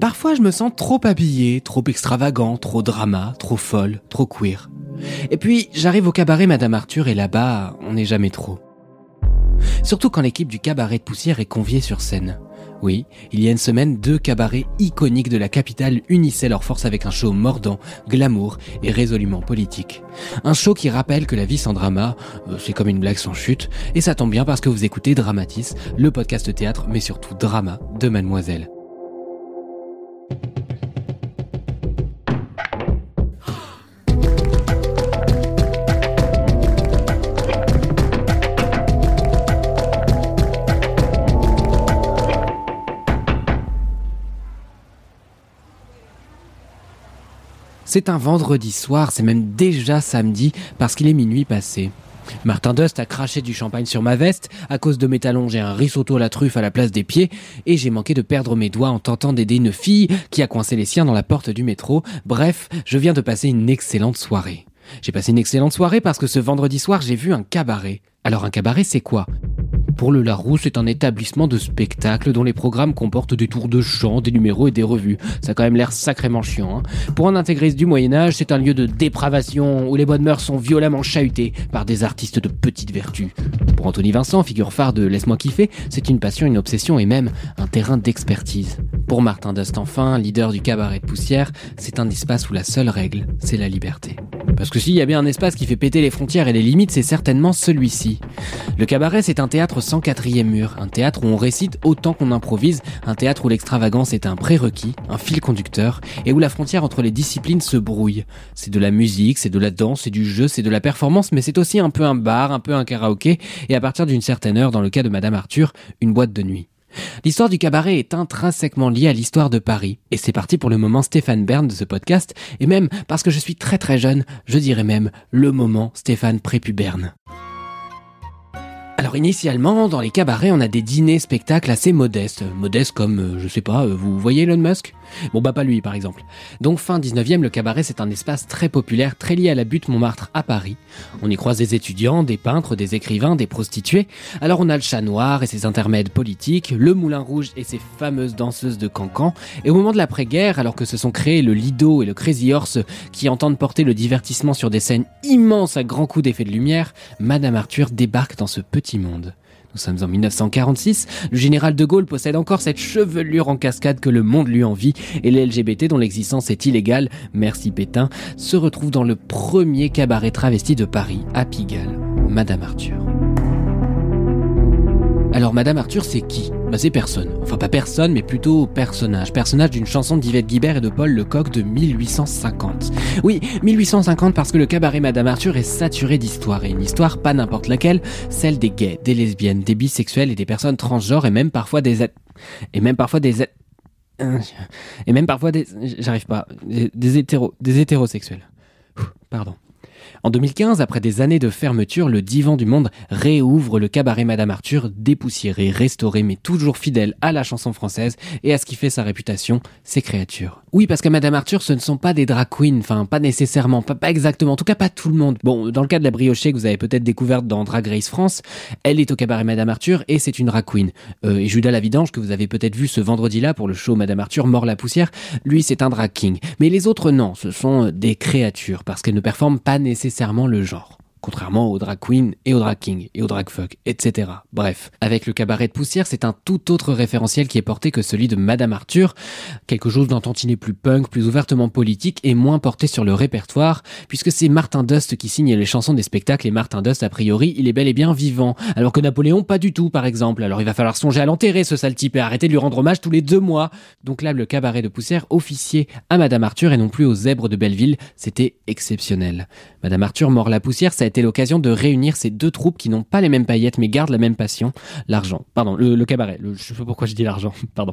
Parfois, je me sens trop habillé, trop extravagant, trop drama, trop folle, trop queer. Et puis, j'arrive au cabaret Madame Arthur et là-bas, on n'est jamais trop. Surtout quand l'équipe du cabaret de poussière est conviée sur scène. Oui, il y a une semaine, deux cabarets iconiques de la capitale unissaient leurs forces avec un show mordant, glamour et résolument politique. Un show qui rappelle que la vie sans drama, euh, c'est comme une blague sans chute, et ça tombe bien parce que vous écoutez Dramatis, le podcast théâtre, mais surtout drama de Mademoiselle. C'est un vendredi soir, c'est même déjà samedi parce qu'il est minuit passé. Martin Dust a craché du champagne sur ma veste, à cause de mes talons j'ai un risotto à la truffe à la place des pieds, et j'ai manqué de perdre mes doigts en tentant d'aider une fille qui a coincé les siens dans la porte du métro. Bref, je viens de passer une excellente soirée. J'ai passé une excellente soirée parce que ce vendredi soir j'ai vu un cabaret. Alors un cabaret c'est quoi? Pour le Larousse, c'est un établissement de spectacle dont les programmes comportent des tours de chant, des numéros et des revues. Ça a quand même l'air sacrément chiant. Hein. Pour un intégriste du Moyen-Âge, c'est un lieu de dépravation où les bonnes mœurs sont violemment chahutées par des artistes de petite vertu. Pour Anthony Vincent, figure phare de Laisse-moi kiffer, c'est une passion, une obsession et même un terrain d'expertise. Pour Martin Dust enfin, leader du cabaret de poussière, c'est un espace où la seule règle, c'est la liberté. Parce que s'il y a bien un espace qui fait péter les frontières et les limites, c'est certainement celui-ci. Le cabaret, c'est un théâtre sans quatrième mur, un théâtre où on récite autant qu'on improvise, un théâtre où l'extravagance est un prérequis, un fil conducteur, et où la frontière entre les disciplines se brouille. C'est de la musique, c'est de la danse, c'est du jeu, c'est de la performance, mais c'est aussi un peu un bar, un peu un karaoké, et à partir d'une certaine heure, dans le cas de Madame Arthur, une boîte de nuit. L'histoire du cabaret est intrinsèquement liée à l'histoire de Paris. Et c'est parti pour le moment Stéphane Bern de ce podcast. Et même parce que je suis très très jeune, je dirais même le moment Stéphane prépuberne. Alors initialement, dans les cabarets, on a des dîners spectacles assez modestes. Modestes comme, euh, je sais pas, euh, vous voyez Elon Musk? Bon bah pas lui par exemple. Donc fin 19e, le cabaret c'est un espace très populaire, très lié à la butte Montmartre à Paris. On y croise des étudiants, des peintres, des écrivains, des prostituées. Alors on a le chat noir et ses intermèdes politiques, le moulin rouge et ses fameuses danseuses de cancan. Et au moment de l'après-guerre, alors que se sont créés le Lido et le Crazy Horse qui entendent porter le divertissement sur des scènes immenses à grands coups d'effet de lumière, Madame Arthur débarque dans ce petit Nous sommes en 1946, le général de Gaulle possède encore cette chevelure en cascade que le monde lui envie et les LGBT dont l'existence est illégale, merci Pétain, se retrouvent dans le premier cabaret travesti de Paris, à Pigalle, Madame Arthur. Alors Madame Arthur, c'est qui? Bah c'est personne. Enfin pas personne, mais plutôt personnage. Personnage d'une chanson d'Yvette Guibert et de Paul Lecoq de 1850. Oui, 1850 parce que le cabaret Madame Arthur est saturé d'histoire. Et une histoire pas n'importe laquelle, celle des gays, des lesbiennes, des bisexuels et des personnes transgenres et même parfois des... Et même parfois des... Et même parfois des... J'arrive pas. Des hétéros... Des hétérosexuels. Pardon. En 2015, après des années de fermeture, le Divan du Monde réouvre le cabaret Madame Arthur, dépoussiéré, restauré, mais toujours fidèle à la chanson française et à ce qui fait sa réputation, ses créatures. Oui, parce que Madame Arthur, ce ne sont pas des drag queens, enfin pas nécessairement, pas, pas exactement, en tout cas pas tout le monde. Bon, dans le cas de la briochée que vous avez peut-être découverte dans Drag Race France, elle est au cabaret Madame Arthur et c'est une drag queen. Euh, et Judas la Vidange, que vous avez peut-être vu ce vendredi-là pour le show Madame Arthur mord la poussière, lui c'est un drag king. Mais les autres non, ce sont des créatures parce qu'elles ne performent pas nécessairement le genre contrairement au drag queen et au drag king et au drag fuck, etc. Bref, avec le cabaret de poussière, c'est un tout autre référentiel qui est porté que celui de Madame Arthur, quelque chose d'un tantinet plus punk, plus ouvertement politique et moins porté sur le répertoire, puisque c'est Martin Dust qui signe les chansons des spectacles et Martin Dust, a priori, il est bel et bien vivant, alors que Napoléon, pas du tout, par exemple. Alors il va falloir songer à l'enterrer, ce sale type, et arrêter de lui rendre hommage tous les deux mois. Donc là, le cabaret de poussière officier à Madame Arthur et non plus aux zèbres de Belleville, c'était exceptionnel. Madame Arthur mord la poussière, ça a été été l'occasion de réunir ces deux troupes qui n'ont pas les mêmes paillettes mais gardent la même passion, l'argent. Pardon, le, cabaret. je sais pas pourquoi je dis l'argent, pardon.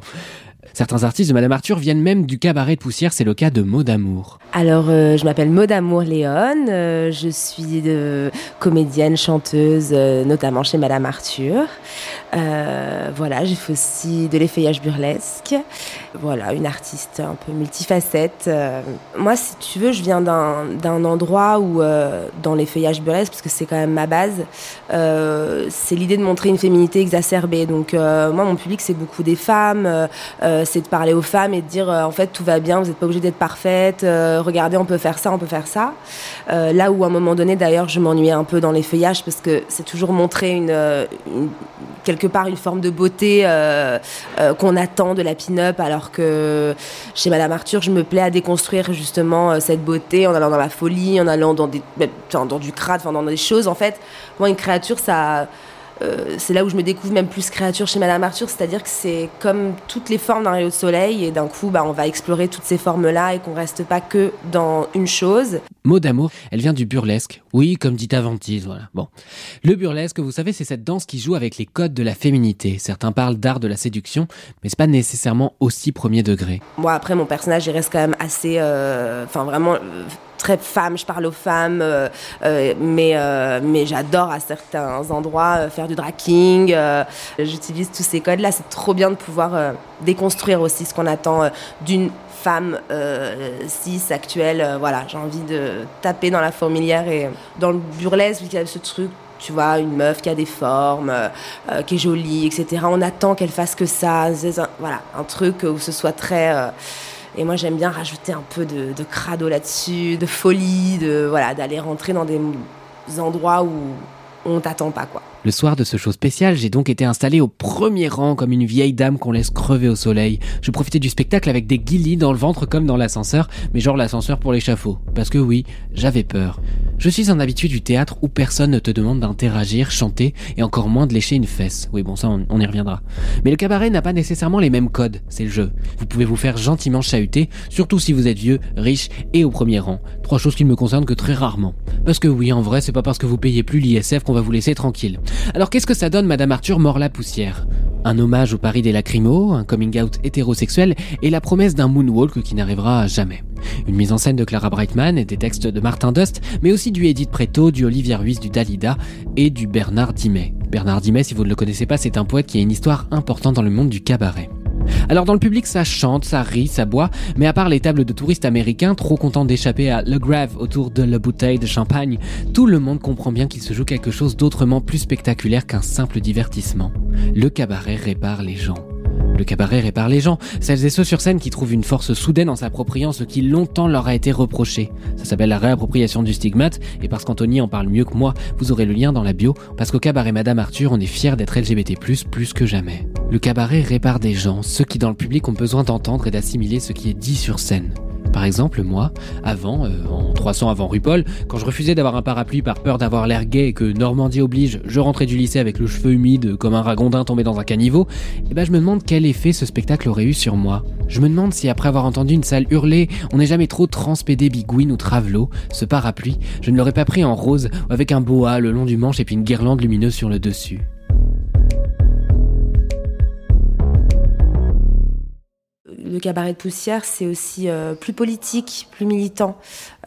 Certains artistes de Madame Arthur viennent même du cabaret de poussière, c'est le cas de Maud Amour. Alors, euh, je m'appelle Maud Amour Léon, euh, je suis de comédienne, chanteuse, euh, notamment chez Madame Arthur. voilà, j'ai fait aussi de l'effeuillage burlesque. Voilà, une artiste un peu multifacette. moi, si tu veux, je viens d'un endroit où, dans l'effeuillage parce que c'est quand même ma base, c'est l'idée de montrer une féminité exacerbée. Donc, moi, mon public, c'est beaucoup des femmes. Euh, c'est de parler aux femmes et de dire euh, en fait tout va bien, vous n'êtes pas obligé d'être parfaite, euh, regardez on peut faire ça, on peut faire ça. là où à un moment donné d'ailleurs je m'ennuyais un peu dans les feuillages parce que c'est toujours montrer une, quelque part une forme de beauté qu'on attend de la pin-up alors que chez Madame Arthur je me plais à déconstruire justement cette beauté en allant dans la folie, en allant dans, des, dans du crade, dans des choses en fait. Moi une créature ça euh, c'est là où je me découvre même plus créature chez Madame Arthur, c'est-à-dire que c'est comme toutes les formes d'un rayon de soleil, et d'un coup, bah, on va explorer toutes ces formes-là et qu'on reste pas que dans une chose. Mot d'amour, elle vient du burlesque. Oui, comme dit Aventis, voilà. Bon. Le burlesque, vous savez, c'est cette danse qui joue avec les codes de la féminité. Certains parlent d'art de la séduction, mais c'est pas nécessairement aussi premier degré. Moi, après, mon personnage, il reste quand même assez, euh, enfin, vraiment euh, très femme, je parle aux femmes, euh, euh, mais, euh, mais j'adore à certains endroits faire du draking. J'utilise tous ces codes-là. C'est trop bien de pouvoir déconstruire aussi ce qu'on attend d'une femme cis actuelle. voilà, j'ai envie de taper dans la fourmilière et dans le burlesque, qu'il y a ce truc tu vois, une meuf qui a des formes, qui est jolie, etc. On attend qu'elle fasse que ça. voilà, un truc où ce soit très et moi, j'aime bien rajouter un peu de, crado là-dessus, de folie, de voilà, d'aller rentrer dans des endroits où on t'attend pas, quoi. Le soir de ce show spécial, j'ai donc été installé au premier rang comme une vieille dame qu'on laisse crever au soleil. Je profitais du spectacle avec des guillis dans le ventre comme dans l'ascenseur, mais genre l'ascenseur pour l'échafaud. Parce que oui, j'avais peur. Je suis un habitué du théâtre où personne ne te demande d'interagir, chanter et encore moins de lécher une fesse. Oui, bon, ça, on, y reviendra. Mais le cabaret n'a pas nécessairement les mêmes codes, c'est le jeu. Vous pouvez vous faire gentiment chahuter, surtout si vous êtes vieux, riche et au premier rang. Trois choses qui ne me concernent que très rarement. Parce que oui, en vrai, c'est pas parce que vous payez plus l'ISF qu'on va vous laisser tranquille. Alors qu'est-ce que ça donne Madame Arthur mort la poussière? Un hommage au Paris des lacrymos, un coming out hétérosexuel et la promesse d'un moonwalk qui n'arrivera jamais. Une mise en scène de Clara Brightman et des textes de Martin Dust, mais aussi du Edith Preto, du Olivier Ruiz, du Dalida et du Bernard Dimet. Bernard Dimet, si vous ne le connaissez pas, c'est un poète qui a une histoire importante dans le monde du cabaret. Alors dans le public, ça chante, ça rit, ça boit, mais à part les tables de touristes américains trop contents d'échapper à Le Grave autour de la bouteille de champagne, tout le monde comprend bien qu'il se joue quelque chose d'autrement plus spectaculaire qu'un simple divertissement. Le cabaret répare les gens. Le cabaret répare les gens, celles et ceux sur scène qui trouvent une force soudaine en s'appropriant ce qui longtemps leur a été reproché. Ça s'appelle la réappropriation du stigmate, et parce qu'Anthony en parle mieux que moi, vous aurez le lien dans la bio, parce qu'au cabaret Madame Arthur, on est fier d'être LGBT+, plus que jamais. Le cabaret répare des gens, ceux qui dans le public ont besoin d'entendre et d'assimiler ce qui est dit sur scène. Par exemple, moi, avant, euh, en 300 avant RuPaul, quand je refusais d'avoir un parapluie par peur d'avoir l'air gay et que Normandie oblige, je rentrais du lycée avec le cheveu humide comme un ragondin tombé dans un caniveau, eh ben je me demande quel effet ce spectacle aurait eu sur moi. Je me demande si après avoir entendu une salle hurler on n'est jamais trop transpédé bigouine ou travelo, ce parapluie, je ne l'aurais pas pris en rose avec un boa le long du manche et puis une guirlande lumineuse sur le dessus. Le cabaret de poussière, c'est aussi euh, plus politique, plus militant.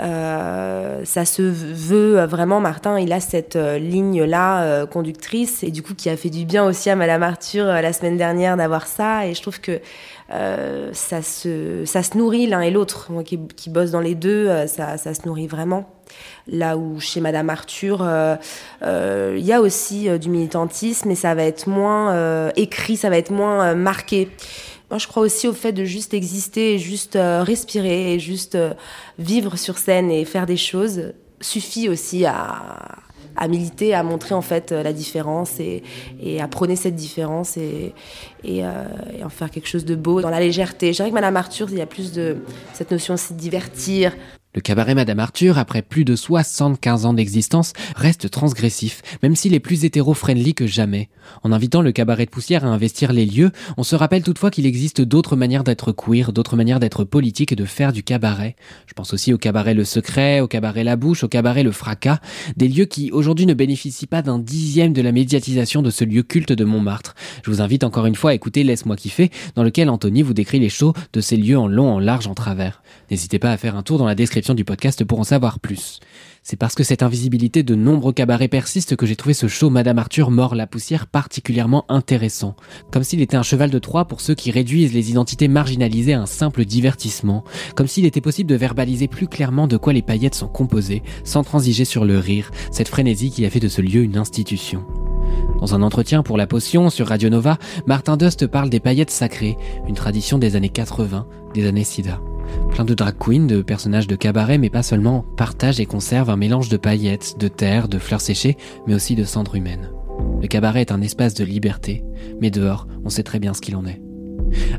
Euh, ça se veut vraiment, Martin, il a cette euh, ligne-là conductrice et du coup qui a fait du bien aussi à Madame Arthur la semaine dernière d'avoir ça. Et je trouve que ça, se, ça se nourrit l'un et l'autre. Moi qui, qui, bosse dans les deux, ça, ça, se nourrit vraiment. Là où chez Madame Arthur, il y a aussi du militantisme, mais ça va être moins écrit, ça va être moins marqué. Moi, je crois aussi au fait de juste exister, et juste euh, respirer, et juste euh, vivre sur scène et faire des choses suffit aussi à, à militer, à montrer en fait la différence et, et à prôner cette différence et, et, euh, et, en faire quelque chose de beau dans la légèreté. Je dirais que Madame Arthur, il y a plus de cette notion aussi de divertir. Le cabaret Madame Arthur, après plus de 75 ans d'existence, reste transgressif, même s'il est plus hétéro-friendly que jamais. En invitant le cabaret de poussière à investir les lieux, on se rappelle toutefois qu'il existe d'autres manières d'être queer, d'autres manières d'être politique et de faire du cabaret. Je pense aussi au cabaret Le Secret, au cabaret La Bouche, au cabaret Le Fracas, des lieux qui aujourd'hui ne bénéficient pas d'un dixième de la médiatisation de ce lieu culte de Montmartre. Je vous invite encore une fois à écouter Laisse-moi kiffer, dans lequel Anthony vous décrit les shows de ces lieux en long, en large, en travers. N'hésitez pas à faire un tour dans la description du podcast pour en savoir plus. C'est parce que cette invisibilité de nombreux cabarets persiste que j'ai trouvé ce show Madame Arthur mort la poussière particulièrement intéressant. Comme s'il était un cheval de Troie pour ceux qui réduisent les identités marginalisées à un simple divertissement. Comme s'il était possible de verbaliser plus clairement de quoi les paillettes sont composées, sans transiger sur le rire, cette frénésie qui a fait de ce lieu une institution. Dans un entretien pour La Potion sur Radio Nova, Martin Dust parle des paillettes sacrées, une tradition des années 80, des années SIDA. Plein de drag queens, de personnages de cabaret, mais pas seulement, partagent et conservent un mélange de paillettes, de terre, de fleurs séchées, mais aussi de cendres humaines. Le cabaret est un espace de liberté, mais dehors, on sait très bien ce qu'il en est.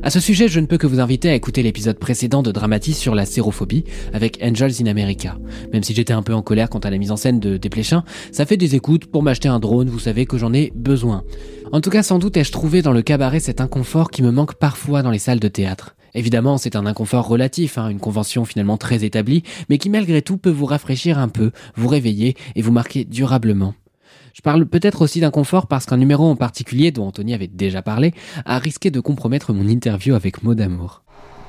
À ce sujet, je ne peux que vous inviter à écouter l'épisode précédent de Dramatis sur la sérophobie avec Angels in America. Même si j'étais un peu en colère quant à la mise en scène de Desplechin, ça fait des écoutes pour m'acheter un drone, vous savez que j'en ai besoin. En tout cas, sans doute ai-je trouvé dans le cabaret cet inconfort qui me manque parfois dans les salles de théâtre. Évidemment, c'est un inconfort relatif, hein, une convention finalement très établie, mais qui malgré tout peut vous rafraîchir un peu, vous réveiller et vous marquer durablement. Je parle peut-être aussi d'inconfort parce qu'un numéro en particulier, dont Anthony avait déjà parlé, a risqué de compromettre mon interview avec Maud d'amour.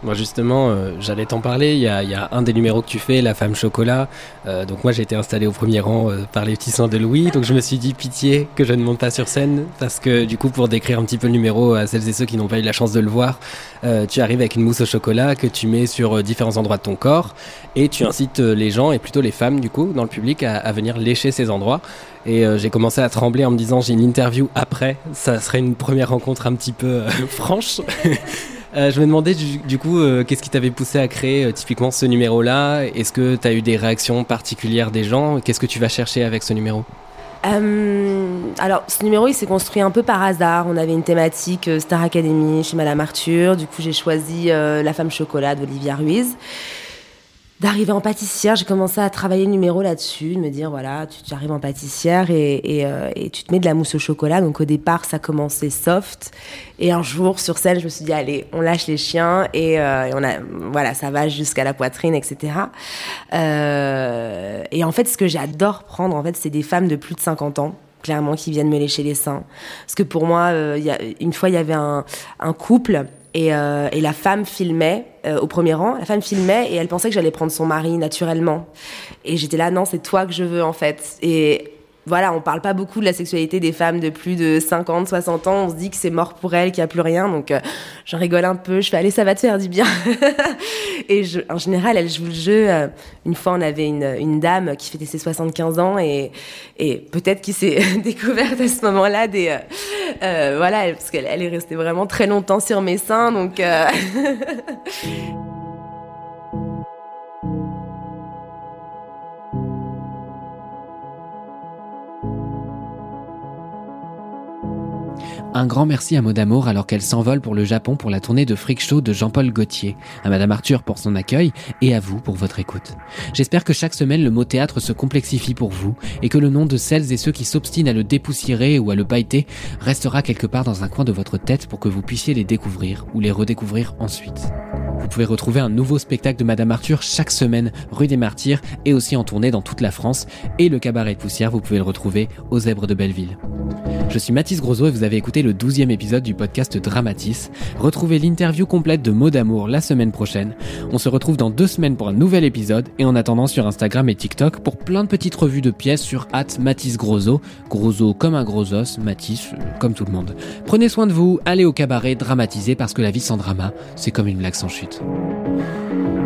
Moi justement, euh, j'allais t'en parler. Il y, a, un des numéros que tu fais, La femme chocolat. Euh, donc moi j'ai été installé au premier rang euh, par les petits seins de Louis. Donc je me suis dit pitié que je ne monte pas sur scène parce que du coup pour décrire un petit peu le numéro à celles et ceux qui n'ont pas eu la chance de le voir, tu arrives avec une mousse au chocolat que tu mets sur différents endroits de ton corps et tu incites les gens et plutôt les femmes du coup dans le public à venir lécher ces endroits. Et j'ai commencé à trembler en me disant j'ai une interview après. Ça serait une première rencontre un petit peu franche. Euh, je me demandais du, coup, euh, qu'est-ce qui t'avait poussé à créer euh, typiquement ce numéro-là? Est-ce que tu as eu des réactions particulières des gens? Qu'est-ce que tu vas chercher avec ce numéro? Alors, ce numéro, il s'est construit un peu par hasard. On avait une thématique Star Academy chez Madame Arthur. Du coup, j'ai choisi La femme chocolat d'Olivia Ruiz d'arriver en pâtissière, j'ai commencé à travailler le numéro là-dessus, de me dire voilà, tu, arrives en pâtissière et, euh, et, tu te mets de la mousse au chocolat. Donc au départ, ça commençait soft. Et un jour, sur scène, je me suis dit allez, on lâche les chiens et, euh, on a, voilà, ça va jusqu'à la poitrine, etc. Euh, et en fait, ce que j'adore prendre, en fait, c'est des femmes de plus de 50 ans clairement qui viennent me lécher les seins. Parce que pour moi, y a, une fois, il y avait un, un couple et, euh, et, la femme filmait euh, au premier rang. La femme filmait et elle pensait que j'allais prendre son mari naturellement. Et j'étais là, non, c'est toi que je veux en fait. Et voilà, on parle pas beaucoup de la sexualité des femmes de plus de 50, 60 ans. On se dit que c'est mort pour elles, qu'il n'y a plus rien. Donc, euh, j'en rigole un peu. Je fais, allez, ça va te faire du bien. et en général, elle joue le jeu. Euh, une fois, on avait une, dame qui fêtait ses 75 ans et, peut-être qu'il s'est découverte à ce moment-là des, euh, voilà, parce qu'elle elle est restée vraiment très longtemps sur mes seins. Donc, Un grand merci à Maud alors qu'elle s'envole pour le Japon pour la tournée de Freak Show de Jean-Paul Gaultier, à Madame Arthur pour son accueil et à vous pour votre écoute. J'espère que chaque semaine le mot théâtre se complexifie pour vous et que le nom de celles et ceux qui s'obstinent à le dépoussiérer ou à le pailleter restera quelque part dans un coin de votre tête pour que vous puissiez les découvrir ou les redécouvrir ensuite. Vous pouvez retrouver un nouveau spectacle de Madame Arthur chaque semaine rue des Martyrs et aussi en tournée dans toute la France. Et le cabaret de poussière, vous pouvez le retrouver aux Zèbres de Belleville. Je suis Mathis Grosot et vous avez écouté le 12e épisode du podcast Dramatis. Retrouvez l'interview complète de Mots d'amour la semaine prochaine. On se retrouve dans deux semaines pour un nouvel épisode et en attendant sur Instagram et TikTok pour plein de petites revues de pièces sur at Mathis Grosot. Grosot comme un gros os, Mathis euh, comme tout le monde. Prenez soin de vous, allez au cabaret, dramatisez parce que la vie sans drama, c'est comme une blague sans chute. Obrigado.